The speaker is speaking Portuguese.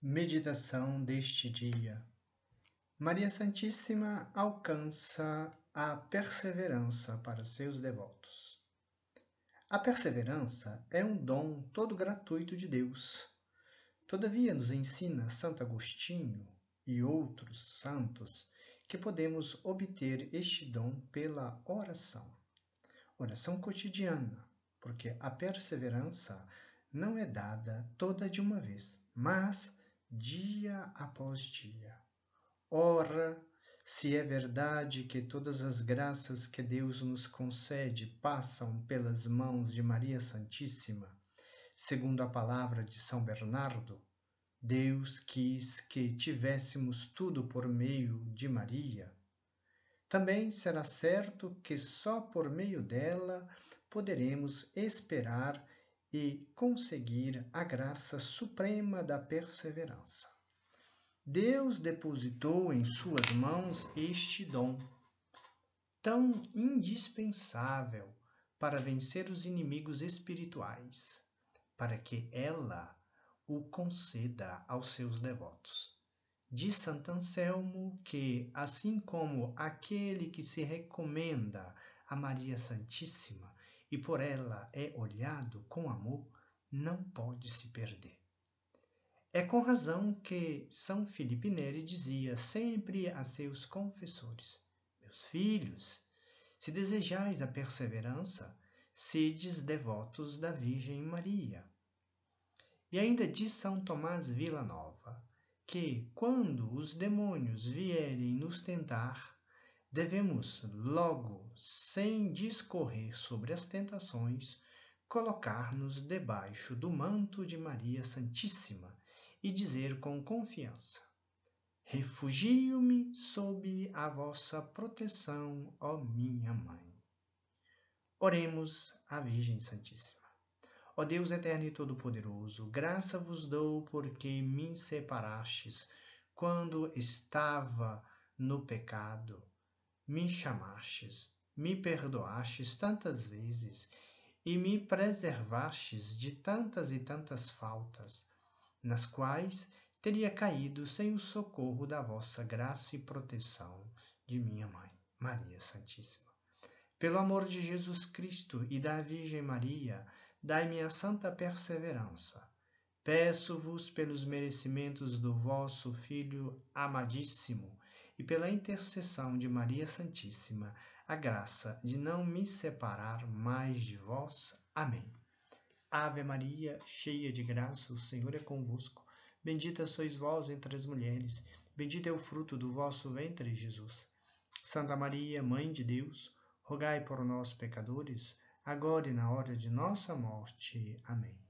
Meditação deste dia. Maria Santíssima alcança a perseverança para seus devotos. A perseverança é um dom todo gratuito de Deus. Todavia, nos ensina Santo Agostinho e outros santos que podemos obter este dom pela oração. Oração cotidiana, porque a perseverança não é dada toda de uma vez, mas dia após dia. Ora, se é verdade que todas as graças que Deus nos concede passam pelas mãos de Maria Santíssima, segundo a palavra de São Bernardo, Deus quis que tivéssemos tudo por meio de Maria. Também será certo que só por meio dela poderemos esperar e conseguir a graça suprema da perseverança. Deus depositou em suas mãos este dom, tão indispensável para vencer os inimigos espirituais, para que ela o conceda aos seus devotos. Diz Santo Anselmo que, assim como aquele que se recomenda a Maria Santíssima e por ela é olhado com amor, não pode se perder. É com razão que São Filipe Neri dizia sempre a seus confessores: Meus filhos, se desejais a perseverança, sedes devotos da Virgem Maria. E ainda diz São Tomás Vila Nova que, quando os demônios vierem nos tentar, devemos logo, sem discorrer sobre as tentações, colocar-nos debaixo do manto de Maria Santíssima e dizer com confiança: Refugio-me sob a vossa proteção, ó minha mãe. Oremos à Virgem Santíssima. Ó Deus eterno e todo-poderoso, graça vos dou porque me separastes quando estava no pecado me chamastes, me perdoastes tantas vezes e me preservastes de tantas e tantas faltas, nas quais teria caído sem o socorro da vossa graça e proteção de minha mãe, Maria Santíssima. Pelo amor de Jesus Cristo e da Virgem Maria, dai-me a santa perseverança. Peço-vos pelos merecimentos do vosso Filho amadíssimo e pela intercessão de Maria Santíssima, a graça de não me separar mais de vós. Amém. Ave Maria, cheia de graça, o Senhor é convosco. Bendita sois vós entre as mulheres, bendito é o fruto do vosso ventre, Jesus. Santa Maria, Mãe de Deus, rogai por nós, pecadores, agora e na hora de nossa morte. Amém.